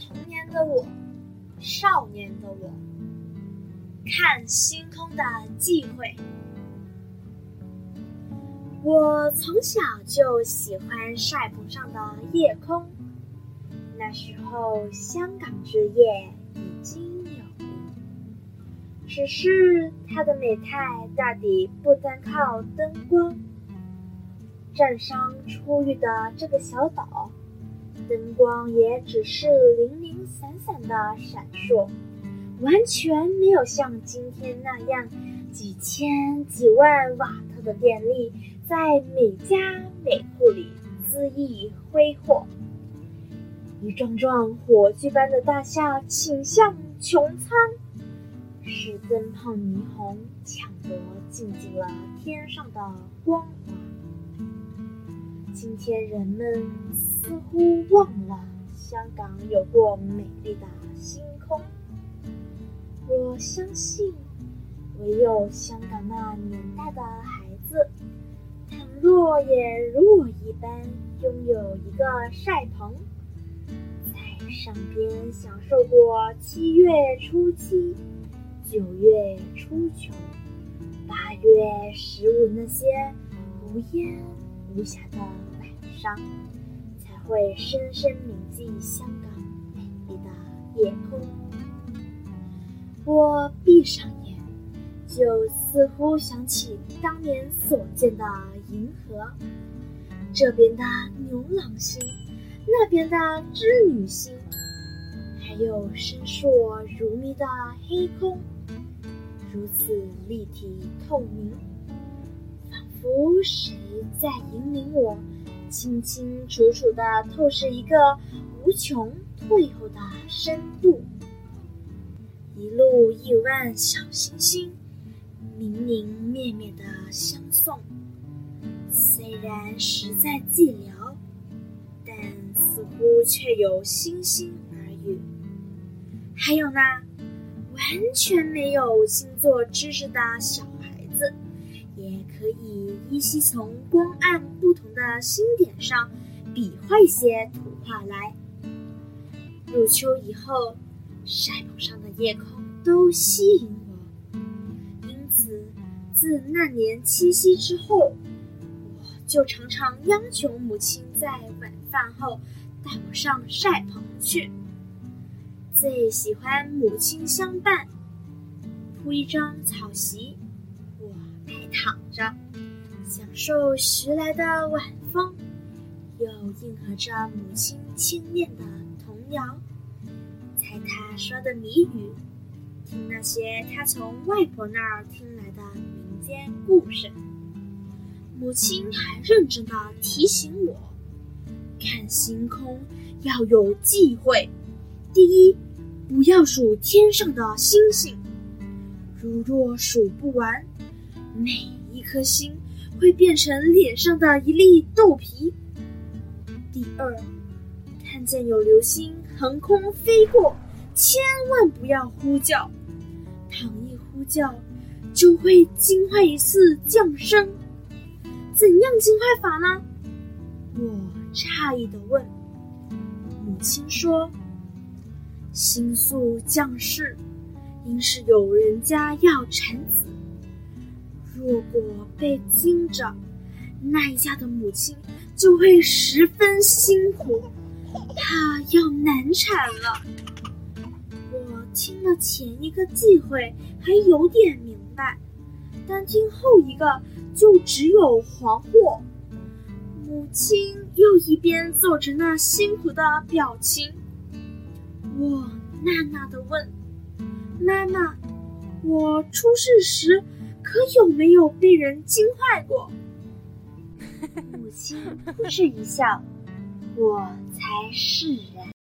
童年的我，少年的我，看星空的忌讳。我从小就喜欢晒棚上的夜空。那时候，香港之夜已经有名，只是它的美态大抵不单靠灯光。占上初遇的这个小岛。灯光也只是零零散散的闪烁，完全没有像今天那样几千几万瓦特的电力在每家每户里恣意挥霍。一幢幢火炬般的大厦倾向穹苍，使灯泡霓虹抢夺尽尽了天上的光华。今天人们似乎忘了香港有过美丽的星空。我相信，唯有香港那年代的孩子，倘若也如我一般拥有一个晒棚，在上边享受过七月初七、九月初九、八月十五那些无烟无暇的晚。上，才会深深铭记香港美丽的夜空。我闭上眼，就似乎想起当年所见的银河，这边的牛郎星，那边的织女星，还有深烁如迷的黑空，如此立体透明，仿佛谁在引领我。清清楚楚的透视一个无穷退后的深度，一路亿万小星星，明明灭灭的相送。虽然实在寂寥，但似乎却有星星耳语。还有那完全没有星座知识的小孩子。可以依稀从光暗不同的星点上比划一些图画来。入秋以后，晒棚上的夜空都吸引我，因此自那年七夕之后，我就常常央求母亲在晚饭后带我上晒棚去。最喜欢母亲相伴，铺一张草席。躺着，享受徐来的晚风，又应和着母亲轻念的童谣，猜她说的谜语，听那些她从外婆那儿听来的民间故事。母亲还认真的提醒我，看星空要有忌讳：第一，不要数天上的星星，如若数不完。每一颗星会变成脸上的一粒豆皮。第二，看见有流星横空飞过，千万不要呼叫，倘一呼叫，就会惊坏一次降生。怎样惊坏法呢？我诧异的问。母亲说：“星宿降世，应是有人家要产子。”如果被惊着，那一家的母亲就会十分辛苦，她要难产了。我听了前一个忌讳还有点明白，但听后一个就只有惶惑。母亲又一边做着那辛苦的表情，我呐呐的问：“妈妈，我出世时？”可有没有被人惊坏过？母亲扑哧一笑，我才释然。